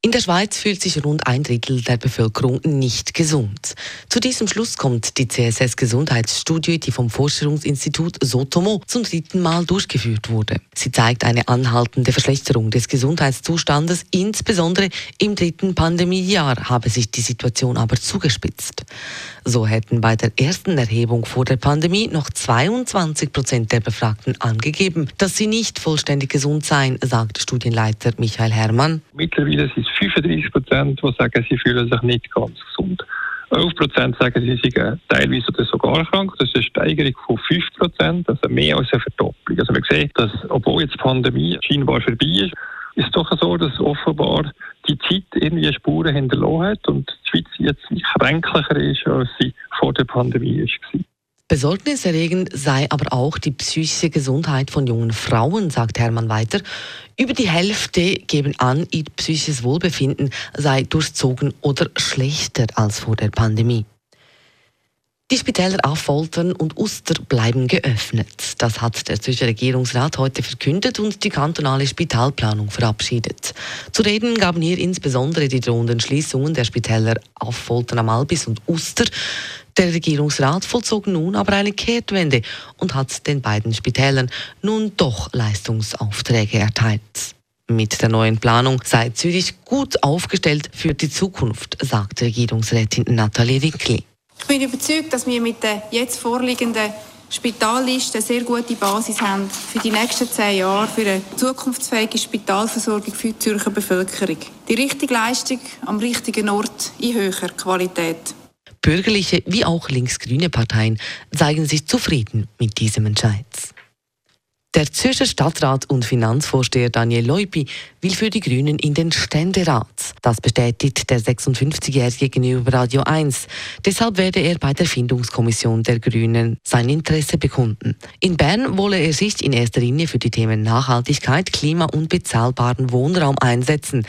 In der Schweiz fühlt sich rund ein Drittel der Bevölkerung nicht gesund. Zu diesem Schluss kommt die CSS Gesundheitsstudie, die vom Forschungsinstitut Sotomo zum dritten Mal durchgeführt wurde. Sie zeigt eine anhaltende Verschlechterung des Gesundheitszustandes. Insbesondere im dritten Pandemiejahr habe sich die Situation aber zugespitzt. So hätten bei der ersten Erhebung vor der Pandemie noch 22 Prozent der Befragten angegeben, dass sie nicht vollständig gesund seien, sagt Studienleiter Michael Herrmann. Mittlerweile sind es 35 Prozent, die sagen, sie fühlen sich nicht ganz gesund. 11 Prozent sagen, sie seien teilweise oder sogar krank. Das ist eine Steigerung von 5 Prozent, also mehr als eine Verdopplung. Also man sieht, dass, obwohl jetzt die Pandemie scheinbar vorbei ist, ist doch so, dass offenbar die Zeit irgendwie Spuren hinterlassen hat und die Schweiz jetzt kränklicher ist, als sie vor der Pandemie war. Besorgniserregend sei aber auch die psychische Gesundheit von jungen Frauen, sagt Hermann weiter. Über die Hälfte geben an, ihr psychisches Wohlbefinden sei durchzogen oder schlechter als vor der Pandemie. Die Spitäler Affoltern und Uster bleiben geöffnet. Das hat der Zürcher Regierungsrat heute verkündet und die kantonale Spitalplanung verabschiedet. Zu reden gaben hier insbesondere die drohenden Schließungen der Spitäler Affoltern am Albis und Uster. Der Regierungsrat vollzog nun aber eine Kehrtwende und hat den beiden Spitälern nun doch Leistungsaufträge erteilt. Mit der neuen Planung sei Zürich gut aufgestellt für die Zukunft, sagt Regierungsrätin Nathalie Rickli. Ich bin überzeugt, dass wir mit der jetzt vorliegenden Spitalliste eine sehr gute Basis haben für die nächsten zehn Jahre für eine zukunftsfähige Spitalversorgung für die Zürcher Bevölkerung. Die richtige Leistung am richtigen Ort in höherer Qualität. Bürgerliche wie auch linksgrüne Parteien zeigen sich zufrieden mit diesem Entscheid. Der Zürcher Stadtrat und Finanzvorsteher Daniel Leupi will für die Grünen in den Ständerat. Das bestätigt der 56-Jährige gegenüber Radio 1. Deshalb werde er bei der Findungskommission der Grünen sein Interesse bekunden. In Bern wolle er sich in erster Linie für die Themen Nachhaltigkeit, Klima und bezahlbaren Wohnraum einsetzen.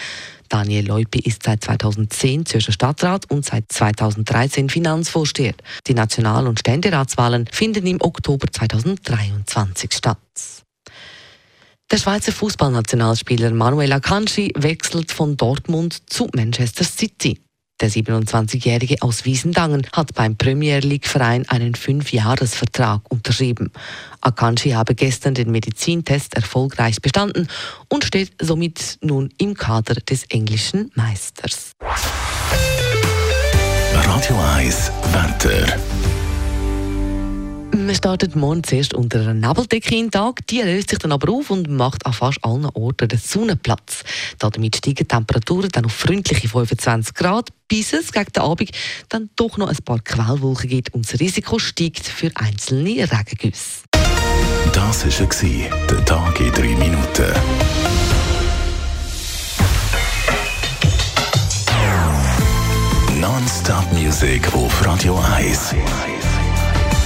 Daniel Leupi ist seit 2010 Zürcher Stadtrat und seit 2013 Finanzvorsteher. Die National- und Ständeratswahlen finden im Oktober 2023 statt. Der Schweizer Fußballnationalspieler Manuel Akanji wechselt von Dortmund zu Manchester City. Der 27-Jährige aus Wiesendangen hat beim Premier League-Verein einen Fünfjahresvertrag unterschrieben. Akanji habe gestern den Medizintest erfolgreich bestanden und steht somit nun im Kader des englischen Meisters. Radio 1 Wetter. Startet morgen zuerst unter einer Nebeldecke in den Tag. Die löst sich dann aber auf und macht an fast allen Orten den Sonnenplatz. Damit steigen die Temperaturen dann auf freundliche 25 Grad, bis es gegen den Abend dann doch noch ein paar Quellwolken gibt und das Risiko steigt für einzelne Regengüsse. Das war der Tag in 3 Minuten. Non-Stop-Musik auf Radio 1.